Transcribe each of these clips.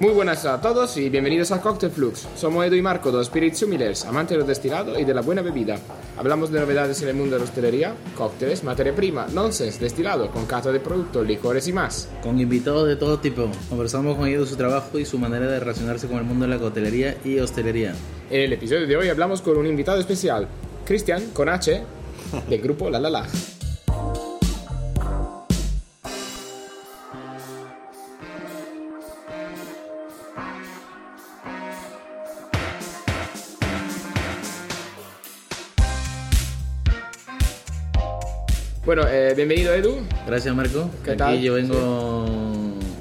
Muy buenas a todos y bienvenidos a Cocktail Flux. Somos Edu y Marco, dos spirits humildes, amantes del destilado y de la buena bebida. Hablamos de novedades en el mundo de la hostelería, cócteles, materia prima, nonsense, destilado, con cata de productos, licores y más. Con invitados de todo tipo. Conversamos con ellos de su trabajo y su manera de relacionarse con el mundo de la coctelería y hostelería. En el episodio de hoy hablamos con un invitado especial, Cristian, con H, del grupo La La La. Eh, bienvenido Edu. Gracias, Marco. ¿Qué Aquí tal? yo vengo,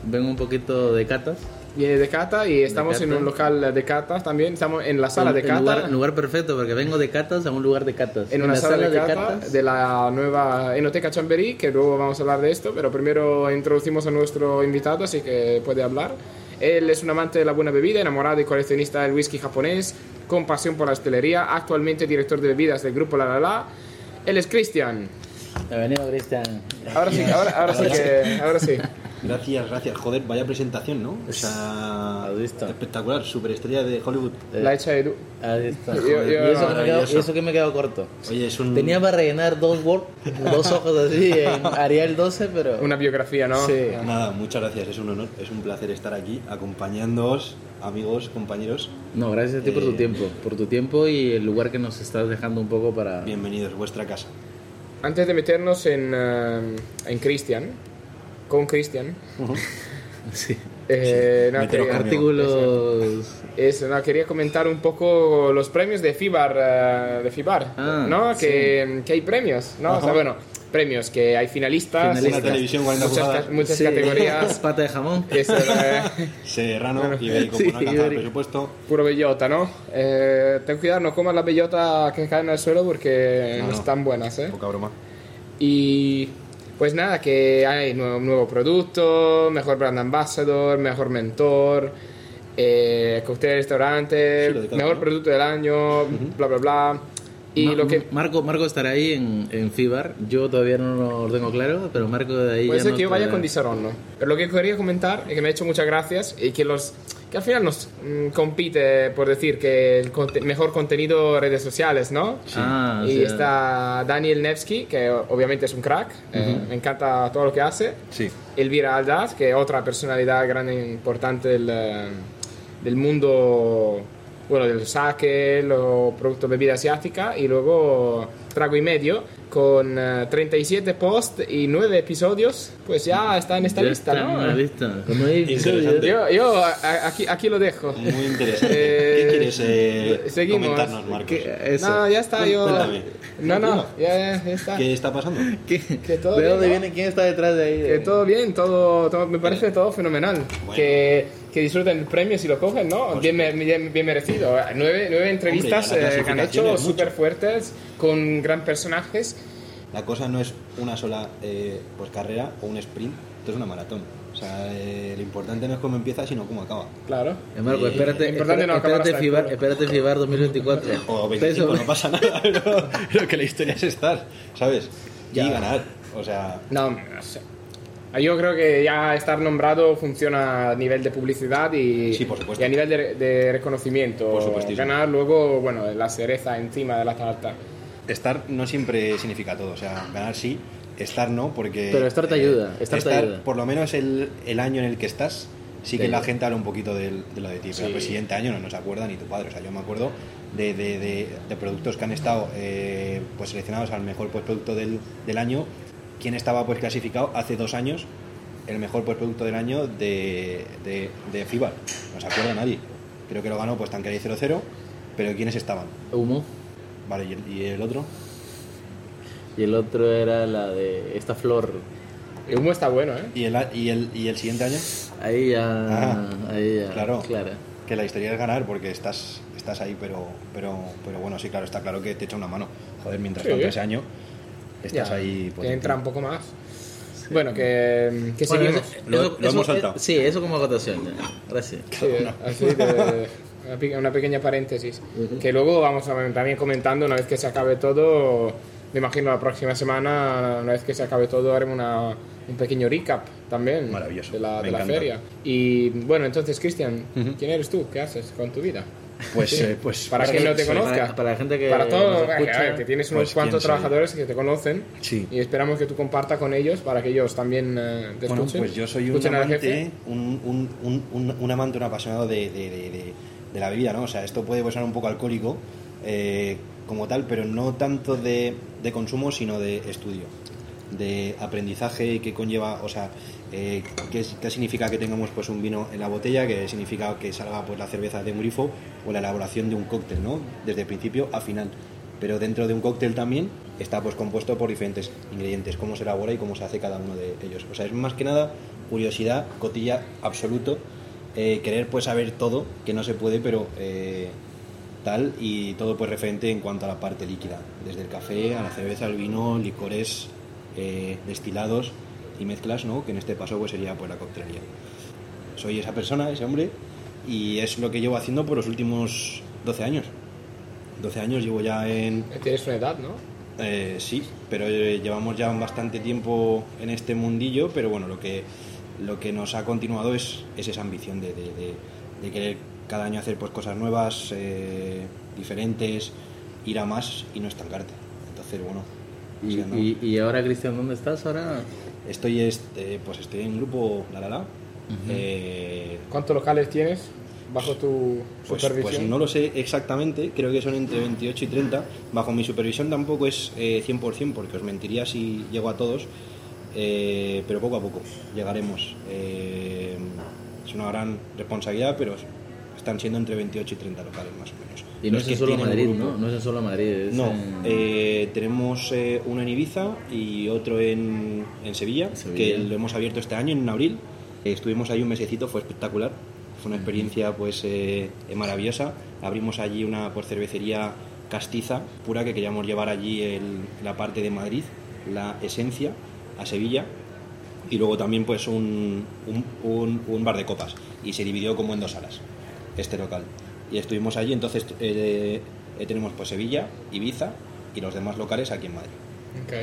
vengo un poquito de catas. Viene de cata y estamos en cata. un local de cata también. Estamos en la sala de El cata. lugar, lugar perfecto porque vengo de catas a un lugar de catas. en una la sala, de, cata catas. de la nueva Enoteca Chamberí, que luego vamos a hablar de esto, pero primero introducimos a nuestro invitado, así que puede hablar. Él es un amante de la buena bebida, enamorado y coleccionista del whisky japonés, con pasión por la hostelería, actualmente director de bebidas del grupo La La La. Él es Cristian. Bienvenido, Cristian. Ahora sí, ahora, ahora sí que, ahora sí. Gracias, gracias. Joder, vaya presentación, ¿no? O sea, espectacular, superestrella de Hollywood. La hecha Edu. Ahí está. Yo- yo- y, eso que me he quedado, maravilloso. y eso que me he quedado corto. Oye, es un... Tenía para rellenar dos Word, dos ojos así en Arial 12, pero... Una biografía, ¿no? Sí. Nada, muchas gracias, es un honor, es un placer estar aquí acompañándoos, amigos, compañeros. No, gracias a ti por tu Eh, tiempo, por tu tiempo y el lugar que nos estás dejando un poco para... Bienvenidos, vuestra casa. Antes de meternos en, eh, en Cristian, con Cristian, Sí. eh, no, quería-. Artículos... Eso, no, quería comentar un poco los premios de FIBAR, eh, de FIBAR Ah, ¿no? sí. Que, que hay premios, ¿no? O sea, bueno, premios, que hay finalistas, Finalistas. Una televisión 40 muchas, muchas Sí. categorías, Pata de jamón. eso, eh, serrano, ibérico, Sí, por ibérico. presupuesto. puro bellota, ¿no? Eh, ten cuidado, no comas la bellota que caen al suelo porque no, No, no. están buenas, ¿eh? Poca broma. Y pues nada, que hay nuevo, nuevo producto, mejor brand ambassador, mejor mentor, eh, cóctel restaurante, Sí, mejor producto del año, bla bla bla. Y Ma- lo que Marco, Marco estará ahí en, en FIBAR. Yo todavía no lo tengo claro, pero Marco de ahí puede ser no que yo vaya con Disaron, ¿no? Pero lo que quería comentar y que me ha hecho muchas gracias y que los que al final nos mm, compite por decir que el conte- mejor contenido redes sociales, ¿no? Ah, o y sea, está Daniel Nevsky, que obviamente es un crack, eh, me encanta todo lo que hace. Sí. Elvira Aldaz, que es otra personalidad grande e importante del, eh, del mundo, bueno, del sake, los productos de bebida asiática, y luego Trago y Medio, con eh, 37 posts y 9 episodios, pues ya está en esta ya lista, está ¿no? en la lista. Interesante. Yo, yo aquí, aquí lo dejo. Muy interesante. Eh, ¿Qué quieres eh, seguimos. comentarnos, Marcos? No, ya está, yo... Cuéntame. No, no, ya, ya está. ¿Qué está pasando? ¿Qué? Que todo ¿De bien, dónde ¿no? viene? ¿Quién está detrás de ahí? Que todo bien, todo, todo- me parece todo fenomenal. Bueno. Que, que disfruten el premio si lo cogen, ¿no? Bien, bien, bien merecido. Nueve, nueve entrevistas Hombre, eh, que han hecho súper fuertes, con gran personajes. La cosa no es una sola eh, pues carrera o un sprint, esto es una maratón. O sea, eh, lo importante no es cómo empieza, sino cómo acaba. Claro. Marco, Eh, espérate, espérate, no espérate, FIBAR, espérate FIBAR 2024. O 25, Eso- no pasa nada, pero, pero que la historia es estar, ¿sabes? Ya. Y ganar. O sea, No, no sé. Yo creo que ya estar nombrado funciona a nivel de publicidad y, Sí, por supuesto. y a nivel de, de reconocimiento. Por. Ganar luego, bueno, la cereza encima de la tarta. estar no siempre significa todo. O sea, ganar sí, estar no, porque. Pero estar te ayuda, estar te ayuda. Por lo menos el, el año en el que estás, sí que Te la gente habla un poquito del- de, lo de ti. Pero Sí. el siguiente año no nos acuerda ni tu padre. O sea, yo me acuerdo de, de- de- de productos que han estado eh, pues seleccionados al mejor pues, producto del, del año. ¿Quién estaba pues clasificado hace dos años? El mejor pues, producto del año de, de, de FIBAR. No se acuerda nadie. Creo que lo ganó pues Tanqueray 00. Pero ¿quiénes estaban? Humo. Vale, ¿y el, y el otro? Y el otro era la de esta flor. El humo está bueno, ¿eh? ¿Y el, y el, y el siguiente año? Ahí ya. Ah, ahí ya. claro. Claro. Que la historia es ganar porque estás, estás ahí, pero, pero, pero bueno, sí, claro, está claro que te echa una mano. Joder, mientras Sí. tanto ese año estás Ya, ahí. pues, entra un poco más. Bueno, que, que Bueno, seguimos. eso- Lo- eso- lo hemos eso- saltado. Sí, eso como acotación. Gracias. Sí, así de- una, pe- una pequeña paréntesis. Que luego vamos a también comentando una vez que se acabe todo. Me imagino la próxima semana, una vez que se acabe todo, haremos una, un pequeño recap también Maravilloso, de la, de la feria. Y bueno, entonces, Cristian, Ujú. ¿quién eres tú? ¿Qué haces con tu vida? Pues, Sí. eh, pues para para quien que- no te conozca. Para, para la gente que Para todo, ver, que tienes unos pues, cuantos trabajadores que te conocen Sí. y esperamos que tú compartas con ellos para que ellos también eh, te Bueno, escuchen. pues yo soy un amante, un, un, un, un- amante, un apasionado de, de- de- de- de la bebida, ¿no? O sea, esto puede sonar un poco alcohólico eh, como tal, pero no tanto de, de consumo, sino de estudio, de aprendizaje que conlleva, o sea, eh, qué, qué significa que tengamos pues un vino en la botella, qué significa que salga pues la cerveza de un grifo o la elaboración de un cóctel, ¿no? Desde principio a final. Pero dentro de un cóctel también está pues compuesto por diferentes ingredientes, cómo se elabora y cómo se hace cada uno de ellos. O sea, es más que nada curiosidad, cotilla absoluto, eh, querer pues saber todo, que no se puede, pero eh, tal, y todo pues referente en cuanto a la parte líquida, desde el café a la cerveza, el vino, licores, eh, destilados y mezclas, ¿no? Que en este paso pues sería pues la coctelería. Soy esa persona, ese hombre, y es lo que llevo haciendo por los últimos 12 años. 12 años llevo ya en, Tienes una edad, ¿no? eh, sí, pero eh, llevamos ya bastante tiempo en este mundillo, pero bueno, lo que, lo que nos ha continuado es, es esa ambición de, de- de- de querer cada año hacer pues cosas nuevas, eh, diferentes, ir a más y no estancarte. Entonces, bueno, Y, y, y ahora, Cristian, ¿dónde estás ahora? estoy, este, pues estoy en grupo La La La. Eh, ¿Cuántos locales tienes bajo tu Pues, supervisión? pues no lo sé exactamente, creo que son entre 28 y 30. Bajo mi supervisión tampoco es eh, 100%, porque os mentiría si llego a todos, eh, pero poco a poco llegaremos. Eh, es una gran responsabilidad, pero están siendo entre 28 y 30 locales más o menos. Y no Los es que solo Madrid. ¿no? No es en solo Madrid. Es No, en- eh, tenemos eh, uno en Ibiza y otro en, en Sevilla, Sevilla. que lo hemos abierto este año, en abril. Eh, estuvimos ahí un mesecito, fue espectacular. Fue una experiencia pues eh, maravillosa. Abrimos allí una pues, cervecería castiza pura que queríamos llevar allí el- la parte de Madrid, la esencia, a Sevilla. Y luego también pues un, un- un- un bar de copas. Y se dividió como en dos salas, este local. Y estuvimos allí, entonces eh, tenemos pues Sevilla, Ibiza y los demás locales aquí en Madrid. Ok.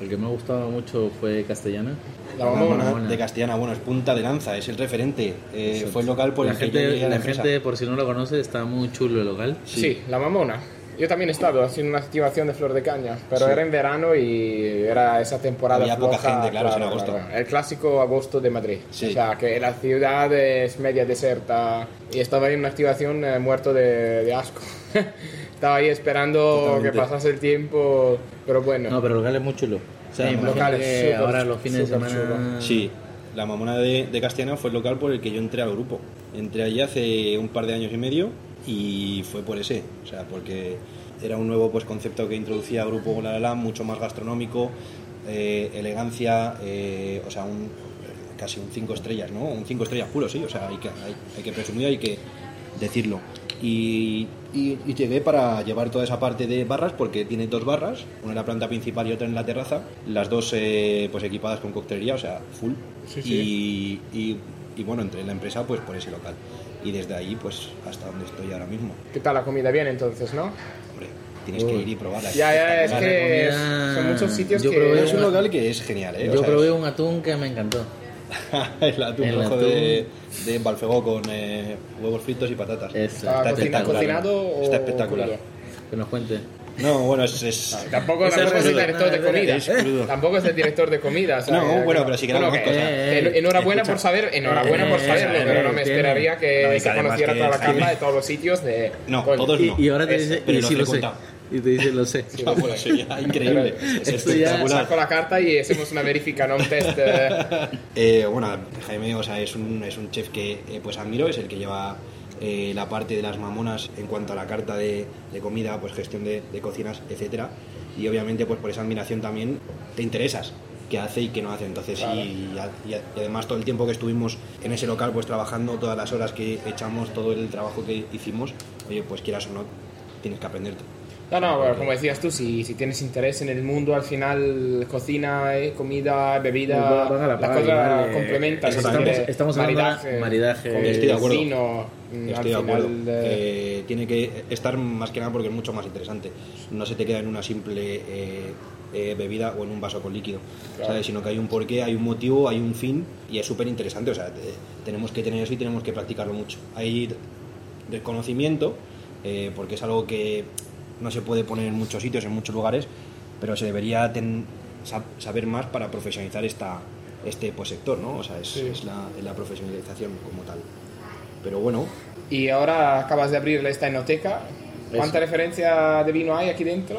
El que me ha gustado mucho fue Castellana. La Mamona. Mamona. de Castellana, bueno, es punta de lanza, es el referente. Eh, fue el local por la el que gente, yo llegué a la, gente, por si no lo conoce, está muy chulo el local. Sí. la mamona. Yo también he estado haciendo una activación de flor de caña, pero Sí. era en verano y era esa temporada Había poca floja, gente, claro, es en agosto. El clásico agosto de Madrid. Sí. O sea, que la ciudad es media deserta y estaba ahí en una activación eh, muerto de, de asco. estaba ahí esperando Totalmente. que pasase el tiempo, pero bueno. No, pero el local es muy chulo. O sea, Sí, local es que súper ahora los fines de semana... Sí, la mamona de, de Castellana fue el local por el que yo entré al grupo. Entré allí hace un par de años y medio y fue por ese, o sea, porque era un nuevo pues, concepto que introducía grupo La La La, mucho más gastronómico, eh, elegancia, eh, o sea, un, casi un 5 estrellas, ¿no? Un 5 estrellas puro, sí, o sea, hay que, hay, hay que presumir, hay que decirlo. Y, y- y llegué para llevar toda esa parte de barras porque tiene dos barras, una en la planta principal y otra en la terraza, las dos eh, pues equipadas con coctelería, o sea, full. Sí, Y, y- y bueno, entré en la empresa pues por ese local. Y desde ahí pues hasta donde estoy ahora mismo. ¿Qué tal la comida? Bien, entonces, ¿no? Hombre, tienes que ir y probarla. Ya, ya, es que comida- son muchos sitios yo que... probé Es un local que es genial, ¿eh? O Yo sea, probé es- un atún que me encantó. el atún El rojo atún. de, de Balfegó con eh, huevos fritos y patatas. Es- ¿Está cocina- espectacular. cocinado o Está espectacular. Que nos cuente. No, bueno, es... es- Tampoco, es es el director de comida. es crudo. Tampoco es el director de comida. o sea, No, que- bueno, pero sí que bueno, era que- una cosa. Eh, en- Enhorabuena escucha. por saber, enhorabuena por Eh, saberlo, eh, pero no me tiene- esperaría que se conociera que- toda la carta de todos los sitios de... No, todos Y, no. y ahora te dice, y sí lo sé. Y te dice, lo sé. Sí, bueno, sería increíble. Es espectacular. Saco la carta y hacemos una verifica, no un test. eh, Eh, bueno, Jaime o sea, es, un, es un chef que eh, pues admiro, es el que lleva eh, la parte de las mamonas en cuanto a la carta de, de comida, pues gestión de, de cocinas, etcétera. Y obviamente pues por esa admiración también te interesas qué hace y qué no hace. Entonces, Claro. y, y- y además todo el tiempo que estuvimos en ese local, pues trabajando, todas las horas que echamos, todo el trabajo que hicimos, oye, pues quieras o no, tienes que aprender. No, no, bueno, como decías tú, si, si tienes interés en el mundo, al final cocina, eh, comida, bebida, la las cosas complementan. estamos- estamos maridaje, maridaje. con Estoy de acuerdo. vino, Estoy de acuerdo. eh, Eh, tiene que estar más que nada porque es mucho más interesante. No se te queda en una simple eh, eh, bebida o en un vaso con líquido, Claro. ¿sabes? Sino que hay un porqué, hay un motivo, hay un fin y es súper interesante. O sea, te- tenemos que tener eso y tenemos que practicarlo mucho. Hay desconocimiento, eh, porque es algo que no se puede poner en muchos sitios, en muchos lugares, pero se debería ten- saber más para profesionalizar esta, este pues, sector, ¿no? O sea, es, Sí. es la, es la profesionalización como tal. Pero bueno, Y ahora acabas de abrir esta enoteca. ¿Cuánta referencia de vino hay aquí dentro?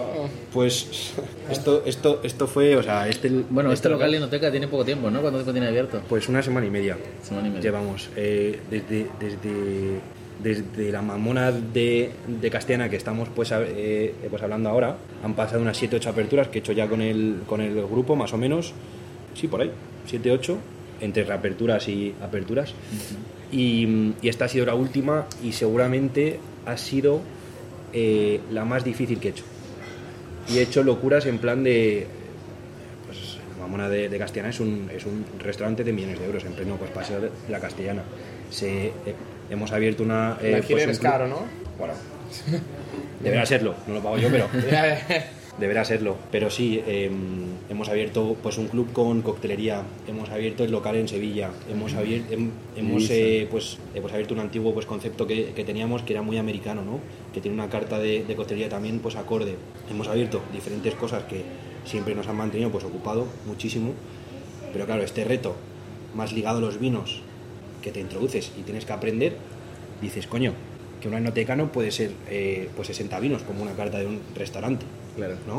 pues esto, esto, esto fue, o sea, este, Bueno, este local de Inoteca tiene poco tiempo, ¿no? ¿Cuánto tiempo tiene abierto? pues una semana y media. Semana y media. Llevamos eh, desde, desde, desde la mamona de, de Castellana que estamos pues, eh, pues hablando ahora, han pasado unas 7-8 aperturas que he hecho ya con el, con el grupo, más o menos, sí, por ahí, 7-8, entre reaperturas y aperturas. y, y esta ha sido la última y seguramente ha sido eh, la más difícil que he hecho. Y he hecho locuras en plan de, pues la Mamona de, de Castellana es un, es un restaurante de millones de euros en pleno pues, paseo de la Castellana. Se, eh, hemos abierto una... El eh, alquiler un es caro, ¿no? Bueno, deberá serlo, no lo pago yo, pero deberá serlo. Pero sí, eh, hemos abierto pues un club con coctelería, hemos abierto el local en Sevilla, hemos abierto, hemos eh, pues, pues abierto un antiguo pues concepto que, que teníamos que era muy americano, ¿no? Que tiene una carta de, de coctelería también pues acorde. Hemos abierto diferentes cosas que siempre nos han mantenido pues ocupado muchísimo. Pero claro, este reto, más ligado a los vinos, que te introduces y tienes que aprender, dices, coño, que un enoteca no puede ser eh, pues 60 vinos como una carta de un restaurante. Claro. ¿no?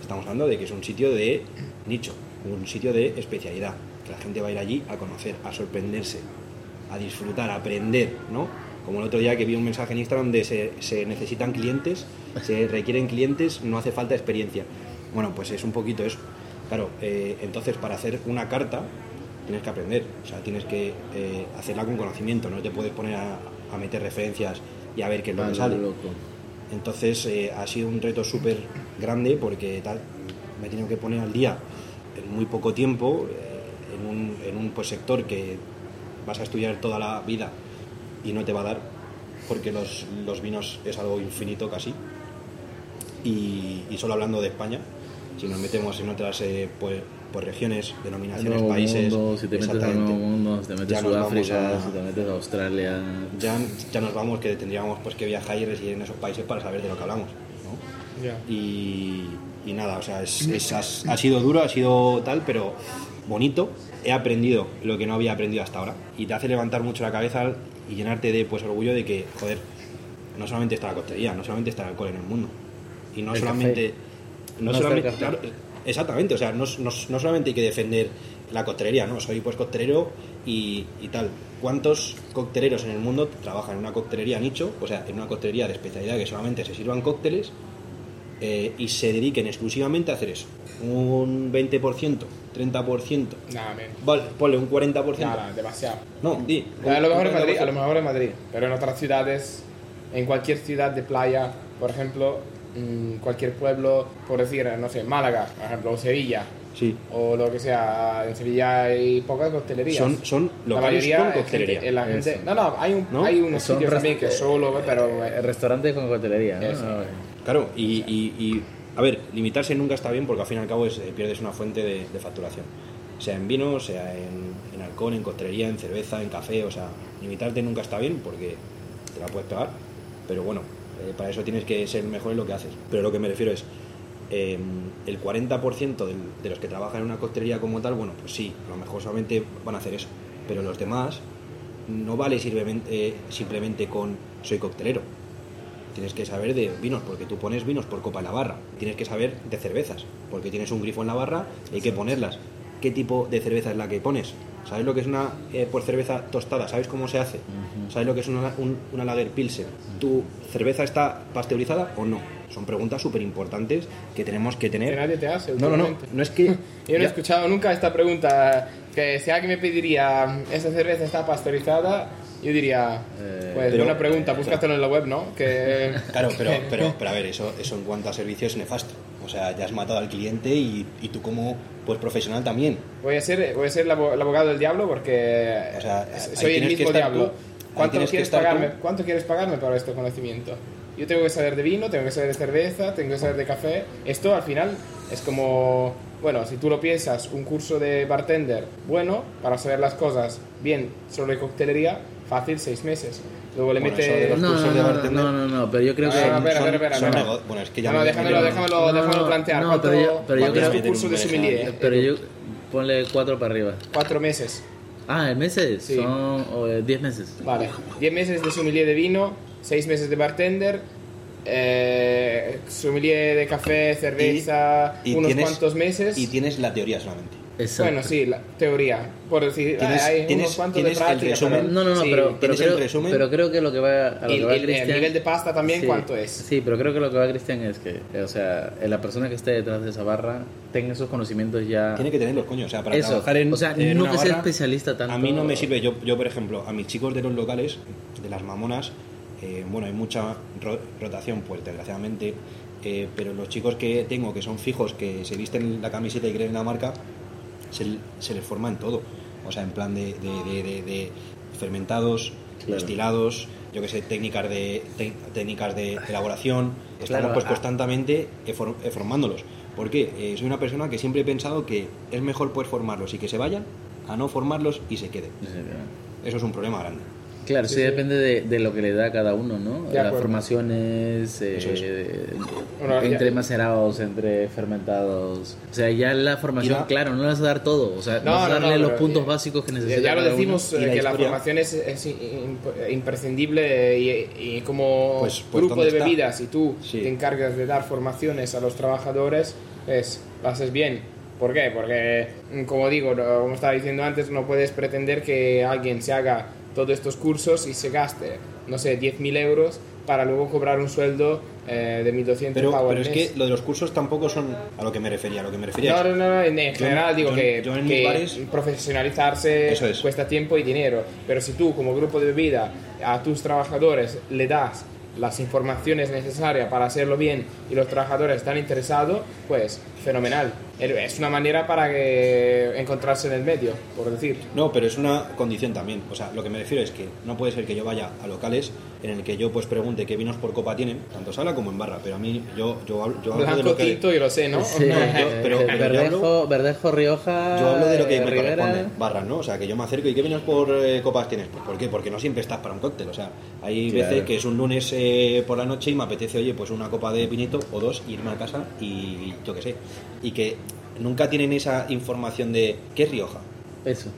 Estamos hablando de que es un sitio de nicho, un sitio de especialidad, que la gente va a ir allí a conocer, a sorprenderse, a disfrutar, a aprender, ¿no? Como el otro día que vi un mensaje en Instagram donde se, se necesitan clientes, se requieren clientes, no hace falta experiencia. Bueno, pues es un poquito eso. Claro, eh, entonces para hacer una carta tienes que aprender, o sea, tienes que eh, hacerla con conocimiento, no te puedes poner a, a meter referencias y a ver qué es lo que sale. loco. Entonces eh, ha sido un reto súper grande porque tal, me he tenido que poner al día en muy poco tiempo, eh, en un, en un pues, sector que vas a estudiar toda la vida y no te va a dar, porque los, los vinos es algo infinito casi. Y, y solo hablando de España, si nos metemos en otras eh, pues, pues, regiones, denominaciones, nuevo países, mundo, si te metes al nuevo mundo, si te metes Ya a nos vamos Sudáfrica, a- si te metes a Australia. ya, ya nos vamos que tendríamos pues, que viajar y residir en esos países para saber de lo que hablamos. ¿no? Ya. y, y nada, o sea, es- es- has- ha sido duro, ha sido tal, pero bonito. He aprendido lo que no había aprendido hasta ahora y te hace levantar mucho la cabeza y llenarte de pues orgullo de que, joder, no solamente está la costería, no solamente está el alcohol en el mundo y no El solamente, no No está solamente, café. claro, exactamente, o sea, no, no- no solamente hay que defender la coctelería, no, soy pues coctelero y, y tal. ¿Cuántos cocteleros en el mundo trabajan en una coctelería nicho, o sea, en una coctelería de especialidad que solamente se sirvan cócteles eh, y se dediquen exclusivamente a hacer eso. Un 20%, 30%, Nada, vale, ponle un 40%. Nada, demasiado. No, di. A lo mejor en Madrid, 40%. a lo mejor en Madrid, pero en otras ciudades, en cualquier ciudad de playa, por ejemplo, mm, cualquier pueblo, por decir, no sé, Málaga, por ejemplo, o Sevilla, Sí, o lo que sea, en Sevilla hay pocas coctelerías. son, son la locales mayoría con es coctelería. gente- la gente- Eso. no, no, hay, un, ¿No? hay unos Son sitios también que solo, pero Eh, Restaurantes con coctelería, ¿no? Eso. Ah, Claro, y, y- y, a ver, limitarse nunca está bien porque al fin y al cabo es, eh, pierdes una fuente de, de facturación. Sea en vino, sea en, en alcohol, en coctelería, en cerveza, en café, o sea, limitarte nunca está bien porque te la puedes pegar, pero bueno, eh, para eso tienes que ser mejor en lo que haces. Pero lo que me refiero es, eh, el 40% del- de los que trabajan en una coctelería como tal, bueno, pues sí, a lo mejor solamente van a hacer eso, pero los demás no vale simplemente, eh, simplemente con soy coctelero. Tienes que saber de vinos, porque tú pones vinos por copa en la barra. Tienes que saber de cervezas, porque tienes un grifo en la barra y hay que ponerlas. ¿Qué tipo de cerveza es la que pones? ¿Sabes lo que es una eh, por cerveza tostada? ¿Sabes cómo se hace? ¿Sabes lo que es una, un- una lager pilsen? ¿Tu cerveza está pasteurizada o no? Son preguntas súper importantes que tenemos que que tener. nadie te hace. No, no, no. No es que. Yo no he escuchado nunca esta pregunta, que si alguien me pediría, ¿esa cerveza está pasteurizada? Yo diría, Eh, pues pero- buena pregunta, búscatelo en la web, ¿no? Que... Claro, pero, pero, pero a ver, eso, eso en cuanto a servicio es nefasto. O sea, ya has matado al cliente y, y tú como pues profesional también. Voy a ser, voy a ser el abo- el abogado del diablo porque O sea, ahí soy el mismo diablo. tú, ¿Cuánto quieres, pagarme, tú. ¿Cuánto quieres pagarme por este conocimiento? Yo tengo que saber de vino, tengo que saber de cerveza, tengo que saber de café. Esto al final Es como, bueno, si tú lo piensas, un curso de bartender, bueno, para saber las cosas bien sobre coctelería, fácil, seis meses. Luego le Bueno, los No, cursos no, de no, bartender- no, no, no, pero yo creo que... Ah, espera, son- espera, espera, son espera. nego- bueno, es que ya No, no, me- déjamelo, me- déjamelo, No, déjamelo no, plantear. no, ¿Cuánto, pero yo- pero yo creo- Meter curso de sommelier? ahí. Pero yo... Ponle cuatro para arriba. Cuatro meses. Ah, ¿el meses? Sí. Son o, eh, 10 meses. Vale. Diez meses de sommelier de vino, seis meses de bartender, eh, sommelier de café, cerveza, Y- y unos tienes- cuantos meses. Y tienes la teoría solamente. Exacto. Bueno, sí, la teoría. Por decir, Tienes- hay tienes- unos cuantos tienes de el práctica. resumen. pero- No, no, no, sí. pero, pero, ¿Tienes el creo, resumen? pero creo que lo que va a lo Y que va el- el nivel de pasta también, ¿cuánto es? Sí, pero creo que lo que va Cristian es que, o sea, la persona que esté detrás de esa barra tenga esos conocimientos ya... Tiene que tenerlos, coño. O sea, para Eso, trabajar en. o sea, en no una que sea barra, especialista tanto... A mí no me sirve. Yo, yo, por ejemplo, a mis chicos de los locales, de las mamonas, eh, bueno, hay mucha ro- rotación, pues desgraciadamente. eh, pero los chicos que tengo, que son fijos, que se visten la camiseta y creen en la marca, se, se les forma en todo. O sea, en plan de, de- de- de- de fermentados, Claro. destilados, yo que sé, técnicas de, técnicas de elaboración. Estamos Claro, pues ah. constantemente for- eh, formándolos. Porque eh, soy una persona que siempre he pensado que es mejor pues formarlos y que se vayan a no formarlos y se queden. Eso es un problema grande. Claro, sí, Sí, sí. depende de, de lo que le da a cada uno, ¿no? De Las formaciones, eh, es. Bueno, entre ya- macerados, entre fermentados. O sea, ya la formación, Y la- claro, no le vas a dar todo. O sea, No, vas a darle no, los puntos ya- básicos que necesita. ya lo decimos Y eh, la que la historia- formación es, es imp- imprescindible y, y como Pues- pues, grupo ¿dónde de está? bebidas, si tú Sí. te encargas de dar formaciones a los trabajadores, lo haces bien. ¿Por qué? Porque, como digo, no- como estaba diciendo antes, no puedes pretender que alguien se haga todos estos cursos y se gaste, no sé, 10.000 euros para luego cobrar un sueldo eh, de 1.200 Pero, pavos pero es que lo de los cursos tampoco son a lo que me refería. A lo que me refería No, no, no, no, en Yo- general digo yo- que, yo que bares- profesionalizarse Eso es. cuesta tiempo y dinero, pero si tú como grupo de bebida a tus trabajadores le das las informaciones necesarias para hacerlo bien y los trabajadores están interesados, pues fenomenal. Es una manera para que encontrarse en el medio, por decir. No, pero es una condición también. O sea, lo que me refiero es que no puede ser que yo vaya a locales en el que yo pues pregunte qué vinos por copa tienen, tanto sala como en barra. Pero a mí, yo, yo, hablo- yo hablo de lo que... yo lo sé, ¿no? Sí, No, yo- pero- pero yo Verdejo, hablo- Verdejo, Rioja. Yo hablo de lo que me corresponde, barras, ¿no? O sea, que yo me acerco y ¿qué vinos por eh, copas tienes? Pues ¿por qué? Porque no siempre estás para un cóctel, o sea, hay Claro. veces que es un lunes eh, por la noche y me apetece, oye, pues una copa de vinito o dos, irme a casa y yo qué sé. Y que nunca tienen esa información de ¿qué es Rioja? Eso.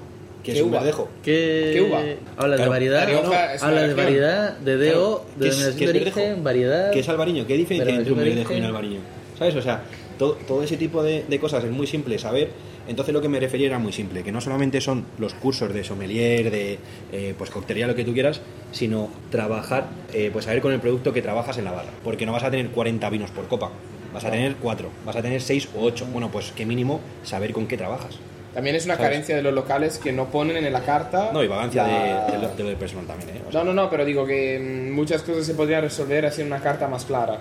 ¿Qué ¿Qué es un uva? verdejo? ¿Qué, ¿Qué uva? Habla de variedad, una habla de variedad, de DO, Claro, de ¿qué es- denominación qué de es origen, variedad. ¿Qué es albariño? ¿Qué diferencia hay entre un verdejo y un albariño? ¿Sabes? O sea, todo, todo ese tipo de, de cosas es muy simple saber. Entonces lo que me refería era muy simple, que no solamente son los cursos de sommelier, de eh, pues coctelería, lo que tú quieras, sino trabajar, eh, pues saber con el producto que trabajas en la barra. Porque no vas a tener 40 vinos por copa, vas a tener 4, vas a tener 6 o 8. Bueno, pues que mínimo saber con qué trabajas. También es una ¿Sabes? carencia de los locales que no ponen en la carta. No, y vagancia la- de, de lo- de lo del personal también, ¿eh? O sea, No, no, no, pero digo que mm, muchas cosas se podrían resolver haciendo una carta más clara.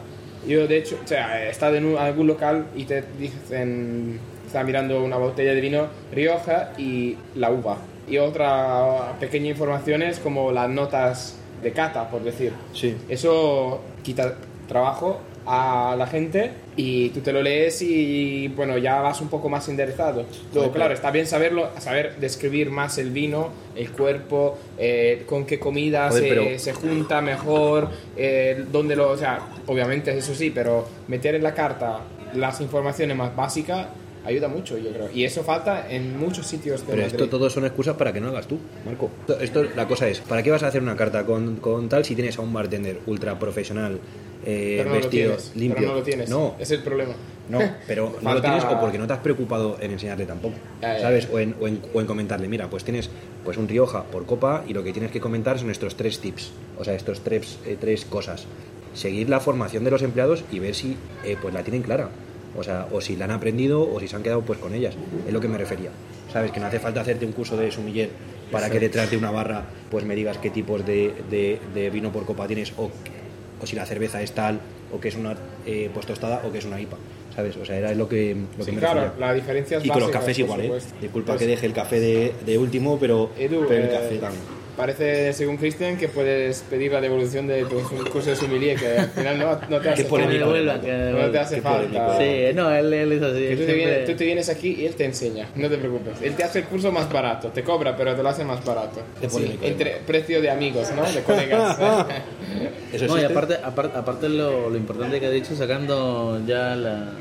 Yo, de hecho, o sea, he estado en un- algún local y te dicen, está mirando una botella de vino Rioja y la uva. Y otra pequeña información es como las notas de cata, por decir. Sí. Eso quita trabajo a la gente y tú te lo lees y bueno, ya vas un poco más enderezado. Luego, claro, está bien saberlo, saber describir más el vino, el cuerpo, eh, con qué comida Joder, se, pero- se junta mejor, eh, dónde lo... O sea, obviamente eso sí, pero meter en la carta las informaciones más básicas ayuda mucho, yo creo. Y eso falta en muchos sitios de Pero Madrid. esto todo son excusas para que no hagas tú, Marco. Esto, esto- la cosa es, ¿para qué vas a hacer una carta con, con tal si tienes a un bartender ultra profesional, eh, pero no lo tienes, limpio? Pero no lo tienes. No, Es el problema. no, pero no lo tienes o porque no te has preocupado en enseñarle tampoco, Ya, ya. ¿sabes? O en, o, en, o en comentarle, mira, pues tienes pues un Rioja por copa y lo que tienes que comentar son estos tres tips, o sea, estos tres, eh, tres cosas. Seguir la formación de los empleados y ver si eh, pues la tienen clara. O sea, o si la han aprendido o si se han quedado pues con ellas. Es lo que me refería. ¿Sabes? Que no hace falta hacerte un curso de sumiller para que detrás de una barra pues me digas qué tipos de, de- de vino por copa tienes o, o si la cerveza es tal o que es una eh, pues tostada o que es una IPA. ¿Sabes? O sea, era lo que, lo que Sí, me claro, refería. la diferencia es Y con los cafés igual, ¿eh? Disculpa Pues, que deje el café de, de último, pero, Edu, pero el eh, café también. Parece, según Christian, que puedes pedir la devolución de tu curso de sommelier, que al final no, no te hace falta. devuelvan, que No te hace falta. Sí, no, él, él es así. Él tú, te vienes, tú te vienes aquí y él te enseña, no te preocupes. Él te hace el curso más barato, te cobra, pero te lo hace más barato. Sí, entre precio de amigos, ¿no? De colegas. ¿Eso No, y aparte, aparte, aparte lo, lo importante que ha dicho, sacando ya la,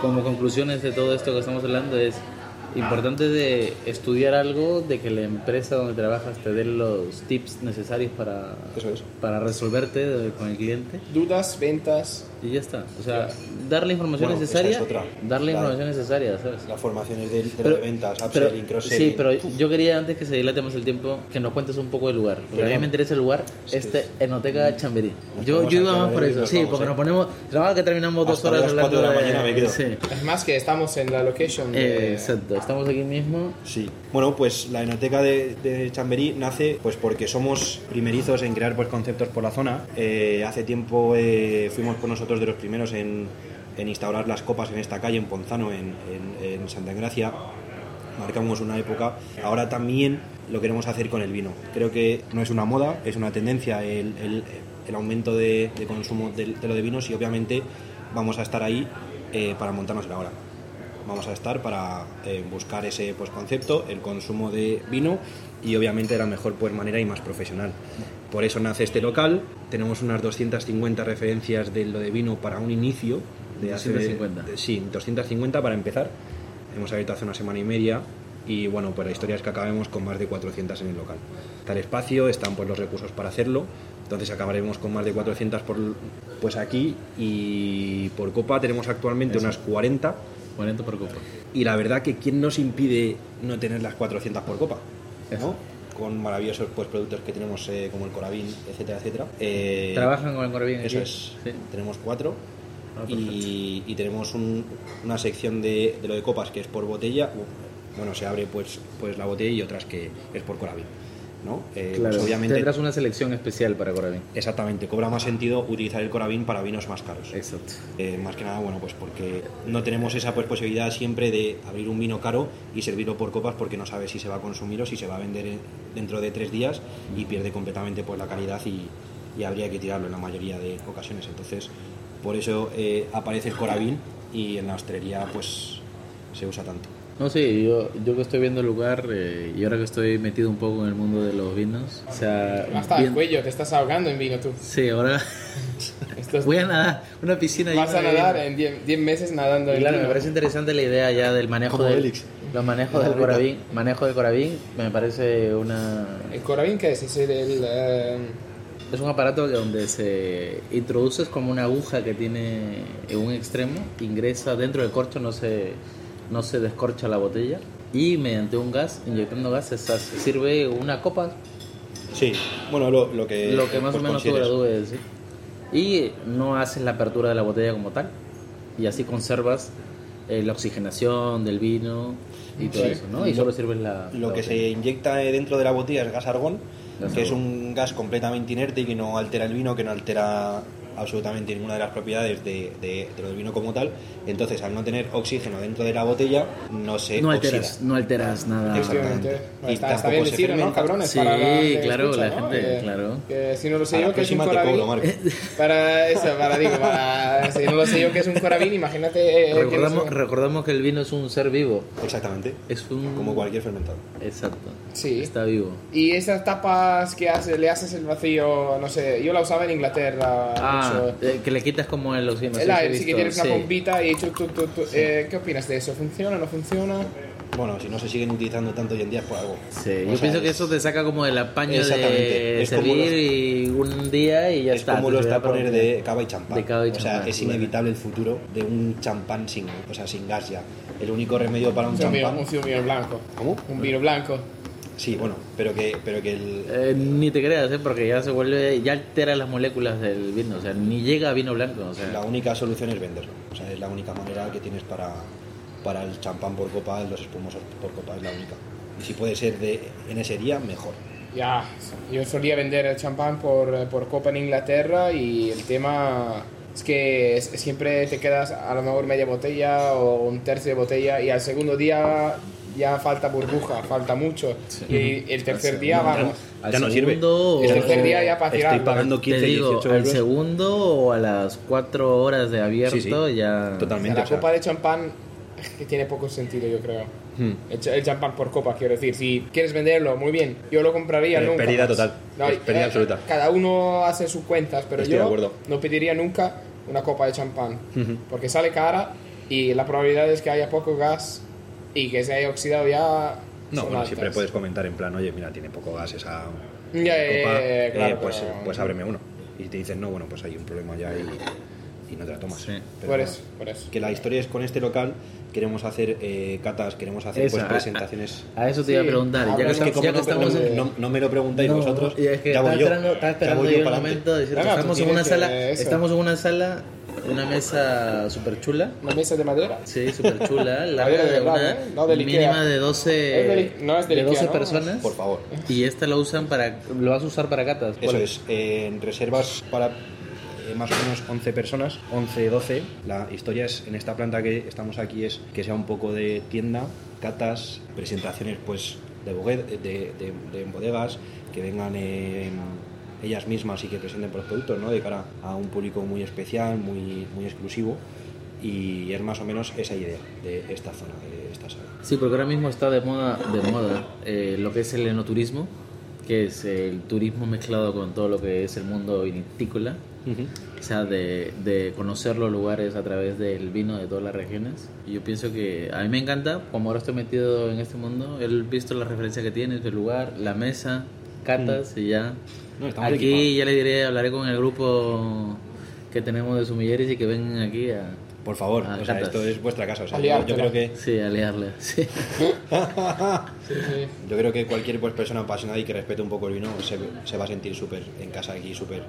como conclusiones de todo esto que estamos hablando, es importante de estudiar algo, de que la empresa donde trabajas te dé los tips necesarios para, Eso es. para resolverte con el cliente Dudas, ventas. Y ya está. O sea, dar la información Bueno, esa necesaria, es dar la La- información necesaria, ¿sabes? Las formaciones de, de Pero- de ventas, pero- upselling, cross-selling. sí, pero yo quería antes que se dilate más el tiempo que nos cuentes un poco del lugar. Porque a mí me interesa el lugar, este Enoteca Chamberí. Nos Yo, yo iba más por eso, sí, vamos, porque ¿eh? nos ponemos. Trabaja que terminamos dos Hasta horas las hablando de la mañana me quedo. Sí. Es más que estamos en la location de... Exacto, estamos aquí mismo. Sí. Bueno, pues la Enoteca de, de Chamberí nace pues porque somos primerizos en crear pues conceptos por la zona. Eh, hace tiempo eh, fuimos por nosotros de los primeros en, instaurar las copas en esta calle, en Ponzano, en, Santa Engracia. Marcamos una época. Ahora también lo queremos hacer con el vino. Creo que no es una moda, es una tendencia el, aumento de, consumo de, de lo de vinos y obviamente vamos a estar ahí eh, para montarnos la hora vamos a estar para eh, buscar ese pues, concepto, el consumo de vino y obviamente de la mejor pues, manera y más profesional. Por eso nace este local, tenemos unas 250 referencias de lo de vino para un inicio. De hace- 250. de- sí, 250 para empezar. Hemos abierto hace una semana y media y bueno, pues la historia es que acabemos con más de 400 en el local. Está el espacio, están pues, los recursos para hacerlo, entonces acabaremos con más de 400 por, pues aquí y por copa tenemos actualmente unas 40 40 por copa. y la verdad que quién nos impide no tener las 400 por copa, ¿no? Con maravillosos pues, productos que tenemos eh, como el Corabín, etcétera, etcétera. Eh, ¿Trabajan con el Corabín Eso aquí? es. Sí. Tenemos cuatro. Ah, y, y tenemos un- una sección de, de lo de copas que es por botella. Bueno, se abre pues, pues la botella y otras que es por Corabín. ¿No? Eh, pues, Claro, obviamente, tendrás una selección especial para Corabín. exactamente, cobra más sentido utilizar el Corabín para vinos más caros. Exacto. Eh, más que nada, bueno, pues porque no tenemos esa pues, posibilidad siempre de abrir un vino caro y servirlo por copas porque no sabes si se va a consumir o si se va a vender en- dentro de tres días y pierde completamente pues, la calidad y, y habría que tirarlo en la mayoría de ocasiones. Entonces, por eso eh, aparece el Corabín y en la hostelería pues se usa tanto. No, sí, yo, yo que estoy viendo el lugar eh, y ahora que estoy metido un poco en el mundo de los vinos, o sea, Hasta el bien- cuello, te estás ahogando en vino tú. Sí, ahora voy a nadar, una piscina vas a nadar en 10 10 meses nadando Y en claro, vino. me parece interesante la idea ya del manejo Como del, los manejos del corabín, manejo del corabín, me parece una ¿El Corabín qué es? Es el... el, eh, es un aparato que donde se introduces como una aguja que tiene en un extremo, ingresa dentro del corcho, no se no se descorcha la botella y mediante un gas, inyectando gas, se sirve una copa Sí, bueno, lo, lo que, lo que más o menos tú gradúes, ¿sí? Y no haces la apertura de la botella como tal. Y así conservas eh, la oxigenación del vino y todo Sí. eso, ¿no? Y Lo- solo sirves la. Lo la que se inyecta eh, dentro de la botella es gas argón, Gas que es argón. un gas completamente inerte y que no altera el vino, que no altera absolutamente ninguna de las propiedades de, de- de lo del vino como tal. Entonces, al no tener oxígeno dentro de la botella, no se No oxida. alteras, no alteras nada. Exactamente. Y Está, está bien decirlo, ¿no, cabrones? Sí, Para la que claro, escucha, la ¿no? gente, Que- claro. Que si no lo sé A yo, que es un Corabín... cobro, Marco. Para eso, para, digo, para, si no lo sé yo que es un Corabín, imagínate... eh, que no Recordamos, sé- recordamos que el vino es un ser vivo. Exactamente. Es un. Como cualquier fermentado. Exacto. Sí. Está vivo. Y esas tapas que hace, le haces el vacío, no sé, yo la usaba en Inglaterra. Ah, mucho. eh, que le quitas como el oxígeno. el aire, sí que tienes una sí. pompita y tú, tú, tú, tú- eh, ¿qué opinas de eso? ¿Funciona, no funciona? Bueno, si no se siguen utilizando tanto hoy en día es por algo. Sí, O yo sea, pienso que es- eso te saca como el apaño Exactamente, de es como servir los- y un día y ya es está. como te lo está poner de cava y champán. De cava y o sea, es bueno. inevitable el futuro de un champán sin, o sea, sin gas ya. El único remedio para un Un vino, champán. un vino blanco. ¿Cómo? Un vino blanco. Sí, bueno, pero que, pero que el, Eh, ni te creas, ¿eh? porque ya se vuelve, ya altera las moléculas del vino, o sea, ni llega a vino blanco, o sea, la única solución es venderlo. O sea, es la única manera que tienes para, para el champán por copa, los espumosos por copa, es la única. Y si puede ser de en ese día, mejor. Ya, yo solía vender el champán por, por copa en Inglaterra y el tema es que siempre te quedas a lo mejor media botella o un tercio de botella y al segundo día ya falta burbuja, falta mucho. Y el tercer día vamos. ¿Al Ya no sirve. segundo El tercer día ya para Estoy tirarlo. pagando Te 15, digo, 18 al euros. segundo o a las 4 horas de abierto Sí, sí. ya... Totalmente. la o sea, copa de champán que tiene poco sentido, yo creo. Hmm. El, cha- el champán por copa, quiero decir. Si quieres venderlo, muy bien. Yo lo compraría Eh, nunca. pérdida más. total. Es pérdida eh, absoluta. Cada uno hace sus cuentas, pero Estoy de yo acuerdo. no pediría nunca una copa de champán. Porque sale cara y la probabilidad es que haya poco gas y que se haya oxidado ya. No, son bueno, altas. siempre puedes comentar en plan, oye, mira, tiene poco gas esa Ya, copa, eh, claro, pues, pero- pues ábreme uno. Y te dicen, no, bueno, pues hay un problema ya y, y no te la tomas. Sí. Pero Por eso, por eso. Que la historia es con este local, queremos hacer eh, catas, queremos hacer Esa, pues, a- presentaciones. A eso te iba a Sí, preguntar. Ya habla- que, es que estamos, como ya que no, estamos no- en... no- no me lo preguntáis No, vosotros, y es que ya voy yo. esperando, Ya esperando voy yo el momento de decir, Venga, tú estamos en una sala, estamos en una sala, una mesa súper chula. Una mesa de madera. Sí, súper chula, larga Madera de de verdad, una ¿eh? No Ikea. mínima de 12, Es del- no es de Ikea, 12 ¿no? personas. Por favor. Y esta lo usan para, lo vas a usar para catas. Eso es, eh, en reservas para eh, más o menos 11 personas, 11, 12. La historia es, en esta planta que estamos aquí, es que sea un poco de tienda, catas, presentaciones pues de, de, de- de bodegas, que vengan eh, ellas mismas y que presenten los productos, ¿no? De cara a un público muy especial, muy, muy exclusivo. Y es más o menos esa idea de esta zona, de esta sala. Sí, porque ahora mismo está de moda, de moda eh, lo que es el enoturismo, que es el turismo mezclado con todo lo que es el mundo vinícola, o sea, de, de conocer los lugares a través del vino de todas las regiones. Y yo pienso que a mí me encanta, como ahora estoy metido en este mundo, he visto la referencia que tiene, el lugar, la mesa, catas y ya. No, estamos aquí equipados. ya le diré, hablaré con el grupo que tenemos de sumilleres y que vengan aquí a... Por favor, o sea, esto es vuestra casa. O sea, yo, creo que Sí, a liarle, sí. Sí, sí. Yo creo que cualquier pues, persona apasionada y que respete un poco el vino se, se va a sentir súper en casa aquí, súper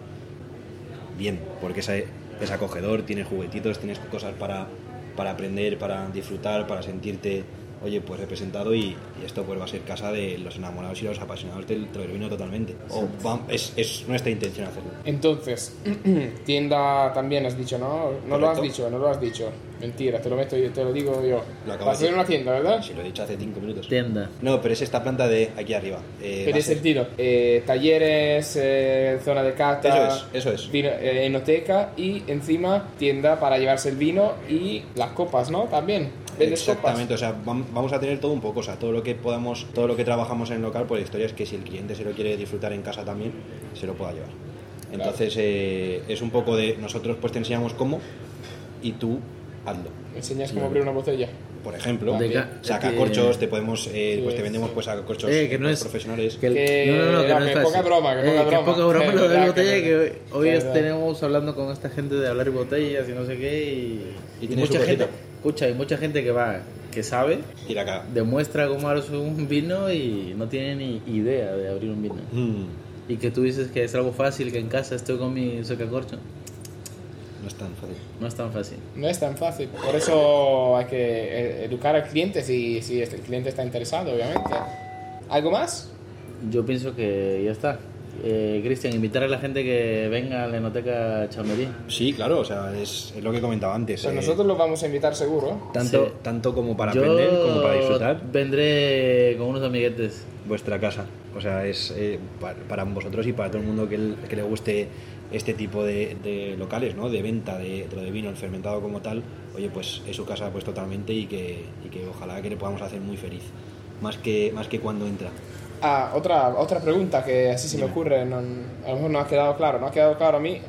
bien, porque es, es acogedor, tienes juguetitos, tienes cosas para, para aprender, para disfrutar, para sentirte, oye, pues representado y, y esto pues va a ser casa de los enamorados y los apasionados del, vino totalmente. O va- es, es nuestra intención hacerlo. Entonces, tienda también has dicho, ¿no? No lo has dicho, no lo has dicho. Mentira, te lo meto yo, te lo digo yo. Lo Vas a decir. una tienda, ¿verdad? Si lo he dicho hace cinco minutos. Tienda. No, pero es esta planta de aquí arriba. Eh, va a ser- sentido. Eh, talleres, eh, zona de cata, Eso es, eso es. vino- eh, enoteca y encima tienda para llevarse el vino y las copas, ¿no? También. ¿Vendes Exactamente, o sea, vam- vamos a tener todo un poco, o sea, todo lo que podamos, todo lo que trabajamos en el local, pues la historia es que si el cliente se lo quiere disfrutar en casa también, se lo pueda llevar. Entonces eh, es un poco de nosotros pues te enseñamos cómo y tú hazlo. enseñas cómo abrir una botella? Por ejemplo, De ca- saca que- corchos, te podemos, eh, Sí, pues te vendemos sí. pues a corchos Eh, que no es- profesionales. Que el- Que- no, no, no, que no, no es que fácil. poca broma, que Eh, poca broma. poca broma Es lo de verdad la botella, que- que hoy tenemos hablando con esta gente de hablar de botellas y no sé qué y, Y y tiene su mucha gente, escucha, hay mucha gente que va, que sabe, Y la caga. demuestra cómo abrir un vino y no tiene ni idea de abrir un vino. Mm, Y que tú dices que es algo fácil, que en casa estoy con mi sacacorcho. no es tan fácil. No es tan fácil. No es tan fácil. Por eso hay que eh, educar al cliente si, si el cliente está interesado, obviamente. ¿Algo más? Yo pienso que ya está. Eh, Cristian, invitar a la gente que venga a la Enoteca Chamberí. Sí, claro, o sea, es, es lo que comentaba antes. Pues eh, nosotros lo vamos a invitar seguro. tanto, Sí. tanto como para Yo aprender como para disfrutar. vendré con unos amiguetes. vuestra casa. O sea, es eh, pa- para, vosotros y para todo el mundo que, el- que le guste este tipo de, de locales, ¿no? De venta de, de lo de vino, el fermentado como tal. Oye, pues es su casa pues totalmente y que, y que ojalá que le podamos hacer muy feliz. Más que, más que cuando entra. Ah, otra, otra pregunta que así se me ocurre, no- a lo mejor no ha quedado claro, no ha quedado claro a mí.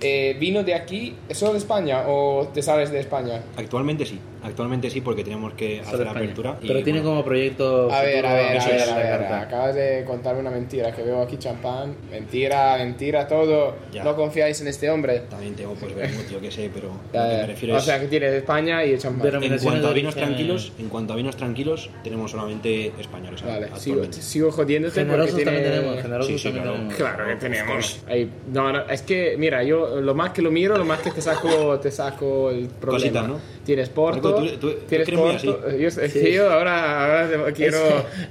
Eh, ¿Vino de aquí, solo de España o te sales de España? Actualmente sí, actualmente sí porque tenemos que hacer España. apertura. y, Pero tiene bueno, como proyecto. A ver, a ver, a ver, a la ver, acabas de contarme una mentira, que veo aquí champán, mentira, mentira, todo, Ya. no confiáis en este hombre. También tengo pues vermut, yo qué sé, pero Ya, lo que me refiero O es... sea, que tienes España y el champán. Pero- En cuanto a vinos tranquilos, en cuanto a vinos tranquilos, tenemos solamente españoles Vale, sigo, actualmente. sigo jodiéndote Generosos porque también tiene- tenemos. Generosos Sí, sí, también claro. tenemos. Claro que tenemos. Ahí- no, no, es que, mira, yo lo más que lo miro, lo más que te saco, te saco el problema. Cositas, ¿no? Tienes Porto, Tú- tú- tú- eres. Yo, es que yo ahora, ahora quiero,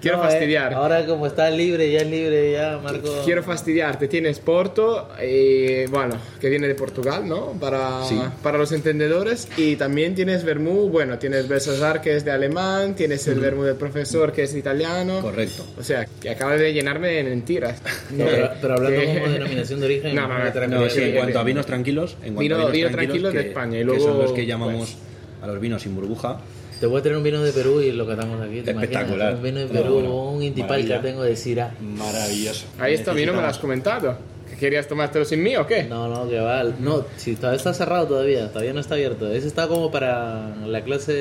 quiero No, eh, fastidiar. ahora como está libre, ya es libre, ya Marco. Quiero fastidiarte. Tienes Porto, y, bueno, que viene de Portugal, ¿no? Para, Sí. para los entendedores. Y también tienes Vermú, bueno, tienes Belsazar, que es de alemán, tienes el Vermú del profesor, que es italiano. Correcto. O sea, que acaba de llenarme de mentiras. No, pero, pero hablando Que- como denominación de origen. No, no, no, sí, en sí, cuanto a sí. vinos tranquilos, en cuanto Vino- a vinos vino tranquilos, tranquilo de que- España, y que luego, son los que llamamos pues- a los vinos sin burbuja. Te voy a traer un vino de Perú y lo catamos aquí. ¿te imaginas? Espectacular. Un vino de No, Perú, bueno, un intipal que tengo de Syrah. Maravilloso. Ahí está, vino, me lo has comentado. ¿Que ¿Querías tomártelo sin mí o qué? No, no, que va. No, si todavía está cerrado todavía, todavía no está abierto. Ese está como para la clase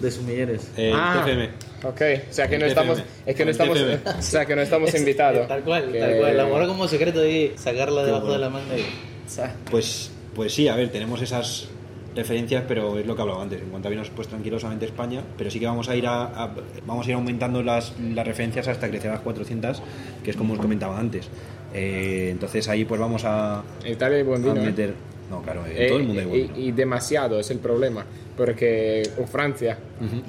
de sumilleres. Eh, Ah, TFM. Ok, o sea que no estamos, es que no estamos, o sea que no estamos invitados. Tal cual, Que- tal cual. La mora como secreto ahí, sacarla debajo bueno. de la manga y. Pues, pues sí, a ver, tenemos esas referencias, pero es lo que hablaba antes. En cuanto a vinos, pues tranquilos, solamente España, pero sí que vamos a ir a, a- vamos a ir aumentando las, las referencias hasta crecer a las 400, que es como os comentaba antes. Eh, entonces ahí pues vamos a, Italia buen a vino. ¿eh? meter... No, claro, en Eh, todo el mundo hay buen vino. y, y demasiado es el problema. Porque, o Francia,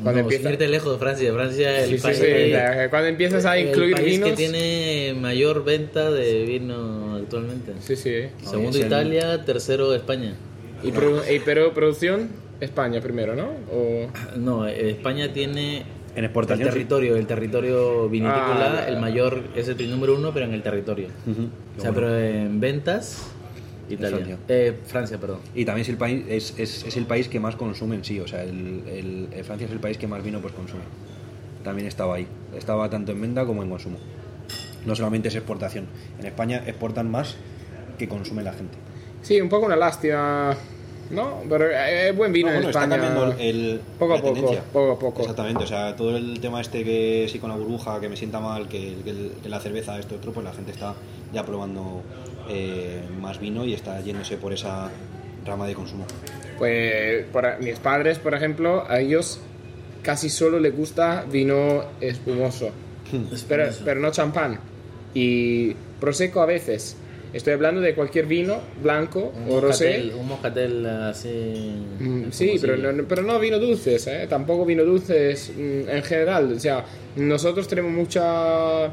cuando no, empieza, sin irte lejos de Francia. Francia es el Sí, sí, país, sí, eh, cuando empiezas a el incluir país vinos. que tiene mayor venta de vino actualmente. Sí, sí. No, Segundo el- Italia, tercero España. Y, produ- y pero producción, España primero, ¿no? O, No, eh, España tiene En el exportación. sí. territorio, el territorio vinitícola, Ah, el mayor es el número uno, pero en el territorio. O sea, Bueno. pero en ventas, Italia. Francia. Eh, Francia, perdón. Y también es el país es, es, es el país que más consume en sí, o sea, el, el- el Francia es el país que más vino pues consume. También estaba ahí, estaba tanto en venta como en consumo. No solamente es exportación. En España exportan más que consume la gente. Sí, un poco una lástima, ¿no? Pero eh, es buen vino No, bueno, en está España. cambiando el, Poco a poco, poco a poco. Exactamente, o sea, todo el tema este que sí con la burbuja, que me sienta mal, que, que que la cerveza, esto otro, pues la gente está ya probando eh, más vino y está yéndose por esa rama de consumo. Pues por, mis padres, por ejemplo, a ellos casi solo les gusta vino espumoso, pero, pero no champán. Y prosecco a veces. Estoy hablando de cualquier vino, blanco Un o rosé. un moscatel así. Mm, Sí, si- pero no, pero no vino dulces, ¿eh? tampoco vino dulces mm, en general. O sea, nosotros tenemos mucha,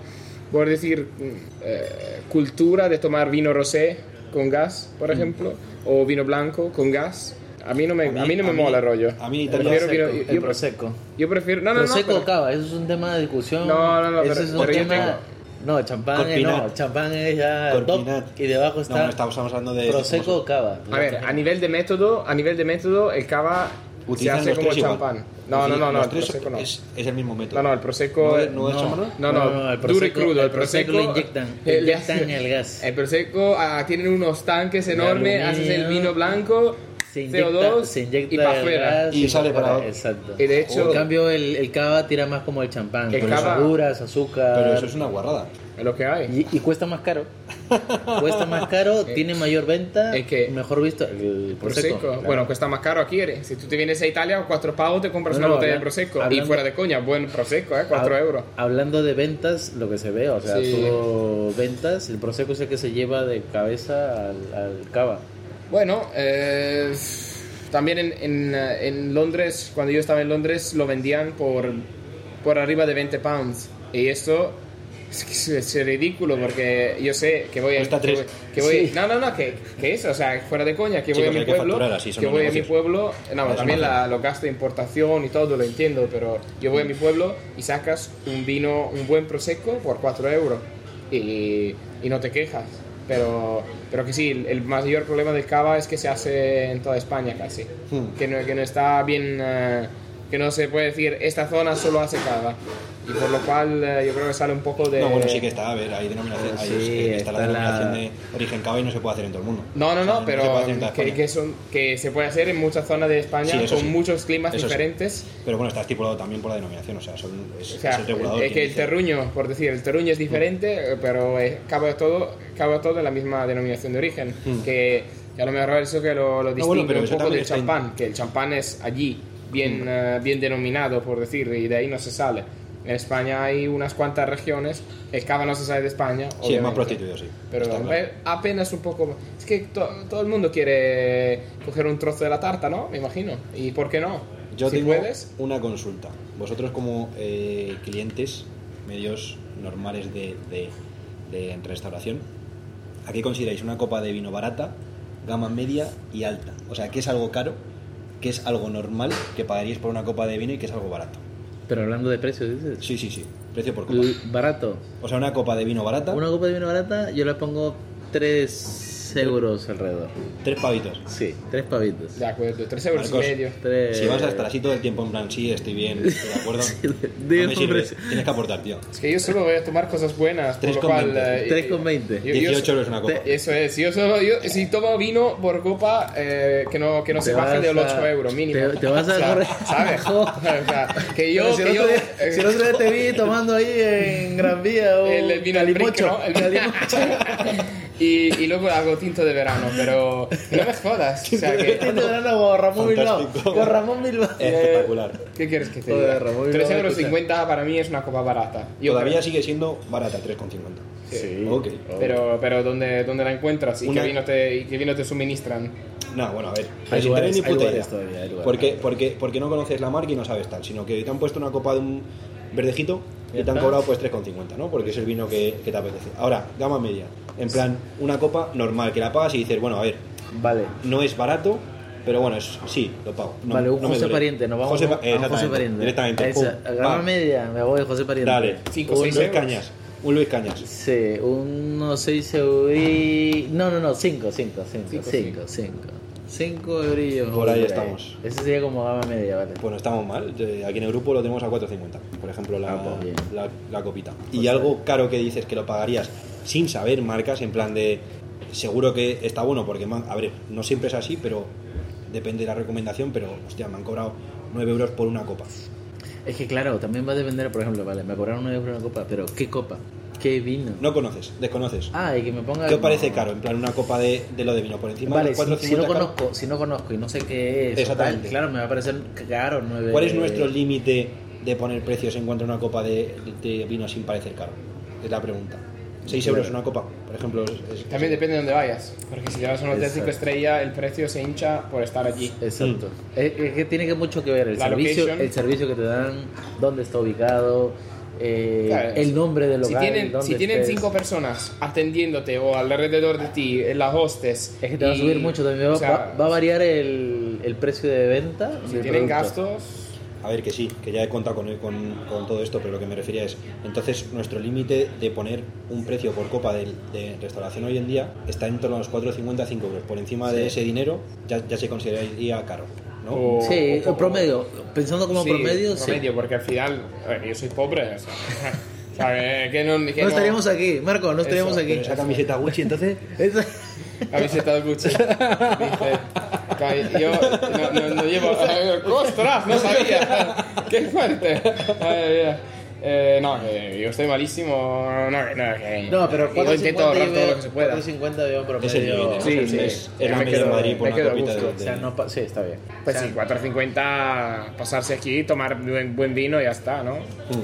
por decir, mm, eh, cultura de tomar vino rosé con gas, por ejemplo, o vino blanco con gas. A mí no me, a mí, no me a mí- mola el rollo. a mí El Italia- prefiero el yo, prosecco. yo prefiero, no, no, no, prosecco pero- cava, eso es un tema de discusión. No, no, no, pero- es un tema. No, champán es, no, Corpinat. champán es ya Corpinat. top y debajo está No, no, estamos hablando de... prosecco o cava. A ver, a nivel de método, a nivel de método, el cava se Utilizan hace los como champán. No, no, no, no, el prosecco no. Es, es el mismo método. No, no, el prosecco ¿No es- es- no es no. champán? No, No, no, no, el duro y prosecco- crudo. El el prosecco prosecco lo inyectan, eh, le inyectan hacen- el gas. El prosecco ah, tienen unos tanques enormes, haces el vino blanco, se inyecta, CO2 se inyecta y para el afuera. gas Y sale para- Exacto. Y de hecho- en cambio el, el cava tira más como el champán, El con cava- verduras, azúcar. Pero eso es una guarrada. Es lo que hay. y, y cuesta más caro. cuesta más caro, tiene mayor venta, es que- mejor visto el prosecco. Prosecco. Bueno, cuesta más caro aquí. ¿eh? Si tú te vienes a Italia, cuatro pavos te compras No, una no, botella de prosecco. Y hablando- fuera de coña, buen prosecco, ¿eh? Cuatro Hab- euros. Hablando de ventas, lo que se ve, o sea, Sí. ventas, el prosecco es el que se lleva de cabeza al, al cava. Bueno, eh, también en, en, eh, en Londres, cuando yo estaba en Londres, lo vendían por, por arriba de 20 pounds. Y esto es, que es- es ridículo porque yo sé que voy a... Que voy- que voy- Sí. no, no, no, que, que eso, o sea, fuera de coña, que Sí, voy a mi que pueblo, que los voy a mi pueblo, no, también la, los gastos de importación y todo, lo entiendo, pero yo voy a mi pueblo y sacas un vino, un buen prosecco por 4 euros y, y no te quejas. Pero, pero que sí, el, el mayor problema del cava es que se hace en toda España casi. Hmm. Que, no, que no está bien, eh, que no se puede decir, esta zona solo hace cava. Y por lo cual eh, yo creo que sale un poco de... No, bueno, sí que está, a ver, hay denominación, Sí, es- está, la está la- denominación de origen cava y no se puede hacer en todo el mundo. No, no, O sea, no, pero que, que, son, que se puede hacer en muchas zonas de España Sí, con sí. muchos climas Eso diferentes. Pero bueno, está estipulado también por la denominación, o sea, son, es, O sea, es el regulador. es quien que el dice- terruño, por decir, el terruño es diferente, eh, pero eh, cabe todo, cabe todo en la misma denominación de origen. Que, que a lo mejor eso que lo, lo distingue bueno, pero un poco del en- champán, que el champán es allí bien, eh, bien denominado, por decir, y de ahí no se sale. En España hay unas cuantas regiones, el cava no se sale de España. Sí, es más prostituido, sí. Pero claro. apenas un poco. Es que to- todo el mundo quiere coger un trozo de la tarta, ¿no? Me imagino. ¿Y por qué no? Yo si tengo puedes. una consulta. Vosotros como eh, clientes medios normales de, de- de restauración, ¿a qué consideráis una copa de vino barata, gama media y alta? O sea, ¿qué es algo caro? ¿Qué es algo normal que pagaríais por una copa de vino y qué es algo barato? Pero hablando de precios, dices. Sí, sí, sí. Precio por copa. L- Barato. O sea, una copa de vino barata, Una copa de vino barata, yo le pongo 3 euros alrededor. tres pavitos. Sí, 3 pavitos. De acuerdo, 3 euros Marcos, y medio. Tres... Si vas a estar así todo el tiempo en plan, sí, estoy bien, estoy de acuerdo, Dime no me. Tienes que aportar, tío. Es que yo solo voy a tomar cosas buenas, por lo 3,20. cual... eh, 3,20. yo- yo- 18 euros una copa. Eso es, yo solo, yo, si tomo vino por copa, eh, que no, que no se baje de los a- 8 euros mínimo. te- te vas a O sea, correr- ¿Sabes? O sea, que yo, si, que el yo, otro día, eh, si el otro día te vi tomando ahí en Gran Vía o el, el vino al brick, Calimocho. ¿no? El calimocho. Y, y luego hago tinto de verano, pero no me jodas. O sea, que, Tinto de verano con Ramón Bilbao. Con Ramón Bilbao. Espectacular. ¿Qué quieres que te Joder, diga? Ramón, 3 no, euros escucha. 50 para mí es una copa barata. Yo Todavía creo. sigue siendo barata, 3,50. Sí. Ok. Pero, pero ¿dónde, ¿dónde la encuentras? ¿Y Una- qué, vino te, ¿Y qué vino te suministran? No, bueno, a ver. Hay sin lugares- ni hay puta lugares idea. todavía, hay lugares. Porque, porque, porque no conoces la marca y no sabes tal, sino que te han puesto una copa de un verdejito y te han cobrado pues 3,50, ¿no? Porque es el vino que, que te apetece. Ahora, gama media. En plan, una copa normal que la pagas y dices, bueno, a ver, Vale. no es barato, pero bueno, es, sí, lo pago. No- vale, un no José. Pariente, nos vamos José, a a José Pariente. Directamente. Esa, pum, a gama media, me voy José Pariente. Dale. Cinco, un seis Luis euros. Cañas. Un Luis Cañas. Sí, unos 6 euros. No, no, no, 5, 5, 5, Cinco, 5, 5. 5 eurillos. Por ahí estamos. Ese sería como gama media, vale. Pues no estamos mal. Eh, Aquí en el grupo lo tenemos a 4.50, por ejemplo, la, Ah, pues la, la copita. Y algo caro que dices que lo pagarías sin saber marcas, en plan de seguro que está bueno, porque, man- a ver, no siempre es así, pero depende de la recomendación, pero, hostia, me han cobrado 9 euros por una copa. Es que claro, también va a depender, por ejemplo, vale, me cobraron 9 euros una copa, pero ¿qué copa? ¿Qué vino? No conoces, desconoces. Ah, y que me ponga. ¿Qué os parece caro? En plan, una copa de, de lo de vino por encima Vale, de los si, si no 4.50 caro? conozco, si no conozco y no sé qué es, Exactamente. tal, claro, me va a parecer caro 9 ¿Cuál es nuestro límite de poner precios en cuanto a una copa de, de vino sin parecer caro? Es la pregunta. 6 euros una copa, por ejemplo. es- es- También depende de dónde vayas. Porque si te vas a un hotel 5 Exacto. estrellas, el precio se hincha por estar allí. Exacto. Es, es que tiene que mucho que ver el La servicio, location. el servicio que te dan, dónde está ubicado, eh, Claro, el nombre del Si local. tienen, dónde si tienen estés. cinco personas atendiéndote o alrededor de ti, en las hostes. Es que te va a subir mucho también. Va, o sea, va- va a variar el, el precio de venta. Si tienen producto. gastos. A ver, que sí, que ya he contado con, con, con todo esto, pero lo que me refería es, entonces nuestro límite de poner un precio por copa de, de restauración hoy en día está en torno a los 4,50 5 euros. Por encima de ese dinero ya, ya se consideraría caro, ¿no? O- Sí, o el como- promedio. Pensando como Sí, promedio, sí. promedio, porque al final, a ver, yo soy pobre. O sea, o sea, que no, que No estaríamos aquí, Marco, no estaríamos Eso, aquí. Esa camiseta Gucci, entonces... Esa- Camiseta de Gucci. Dice, yo no, no, no llevo. ¡Ostras! No sabía. ¡Qué fuerte! Ay. Eh, no, que yo estoy malísimo. No, no, que- No, pero yo intento 4.50 ahorrar todo lo que se pueda. 4.50 veo un promedio. Es el límite, Sí, es, sí. es, es la me media de Madrid por me una copita de. O sea, de- no sí, está bien. Pues O sea, sí, 4.50, pasarse aquí, tomar buen, buen vino y ya está, ¿no?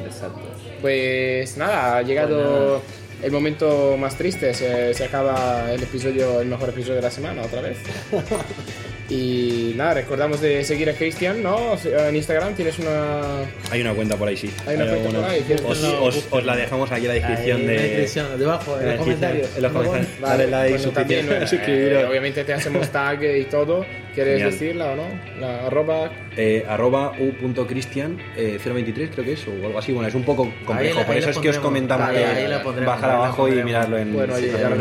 Exacto. Pues nada, ha llegado el momento más triste. Se, se acaba el episodio, el mejor episodio de la semana, otra vez. Y nada, recordamos de seguir a Cristian, ¿no? En Instagram tienes una. Hay una cuenta por ahí, sí. Hay una cuenta alguna. por ahí, ¿quieres Os, os- os la dejamos aquí en la descripción Ahí, en de... la descripción, debajo, en los comentarios. En los comentarios. Vale, Dale like, bueno, también, suscribir- eh, suscribiros. obviamente te hacemos tag y todo. ¿Quieres Genial. decirla o no? La arroba. Eh, arroba u.cristian eh, 023 creo que es o algo así bueno es un poco complejo por ahí eso es que os comentamos Ahí- que ahí la pondremos, bajar abajo y mirarlo en Bueno, ya lo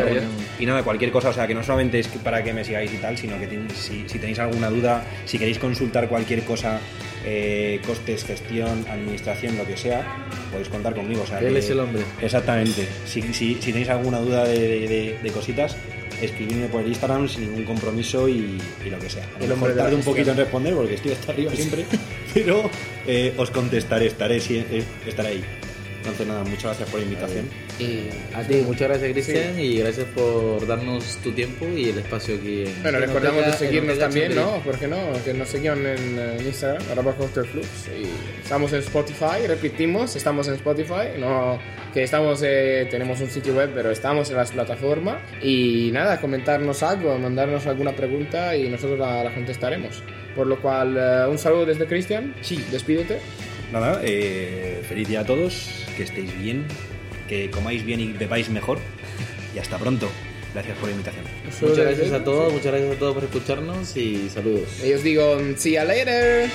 y nada cualquier cosa o sea que no solamente es para que me sigáis y tal sino que ten- si, si tenéis alguna duda si queréis consultar cualquier cosa eh, costes gestión administración lo que sea podéis contar conmigo o sea Él que- es el hombre. exactamente si, si, si tenéis alguna duda de, de- de- de cositas escribidme por el Instagram sin ningún compromiso y, y lo que sea. A lo mejor tarde un poquito en responder porque estoy hasta arriba siempre, pero eh, os contestaré, estaré, eh, estaré ahí. Entonces, nada, muchas gracias por la invitación. Y a ti, muchas gracias Cristian y gracias por darnos tu tiempo y el espacio aquí. En Bueno, en recordamos de en seguirnos también. ¿no? ¿Por qué no? Que nos sigan en, eh, Instagram, arroba Cocktail Flux. Y estamos en Spotify, repetimos, estamos en Spotify. No, que estamos, eh, tenemos un sitio web, pero estamos en las plataformas. Y nada, comentarnos algo, mandarnos alguna pregunta y nosotros la, la contestaremos. Por lo cual, eh, un saludo desde Cristian. Sí. Despídete. Nada, eh, feliz día a todos, que estéis bien, que comáis bien y bebáis mejor. Y hasta pronto. Gracias por la invitación. Muchas gracias a todos, muchas gracias a todos por escucharnos y saludos. Y os digo, see you later.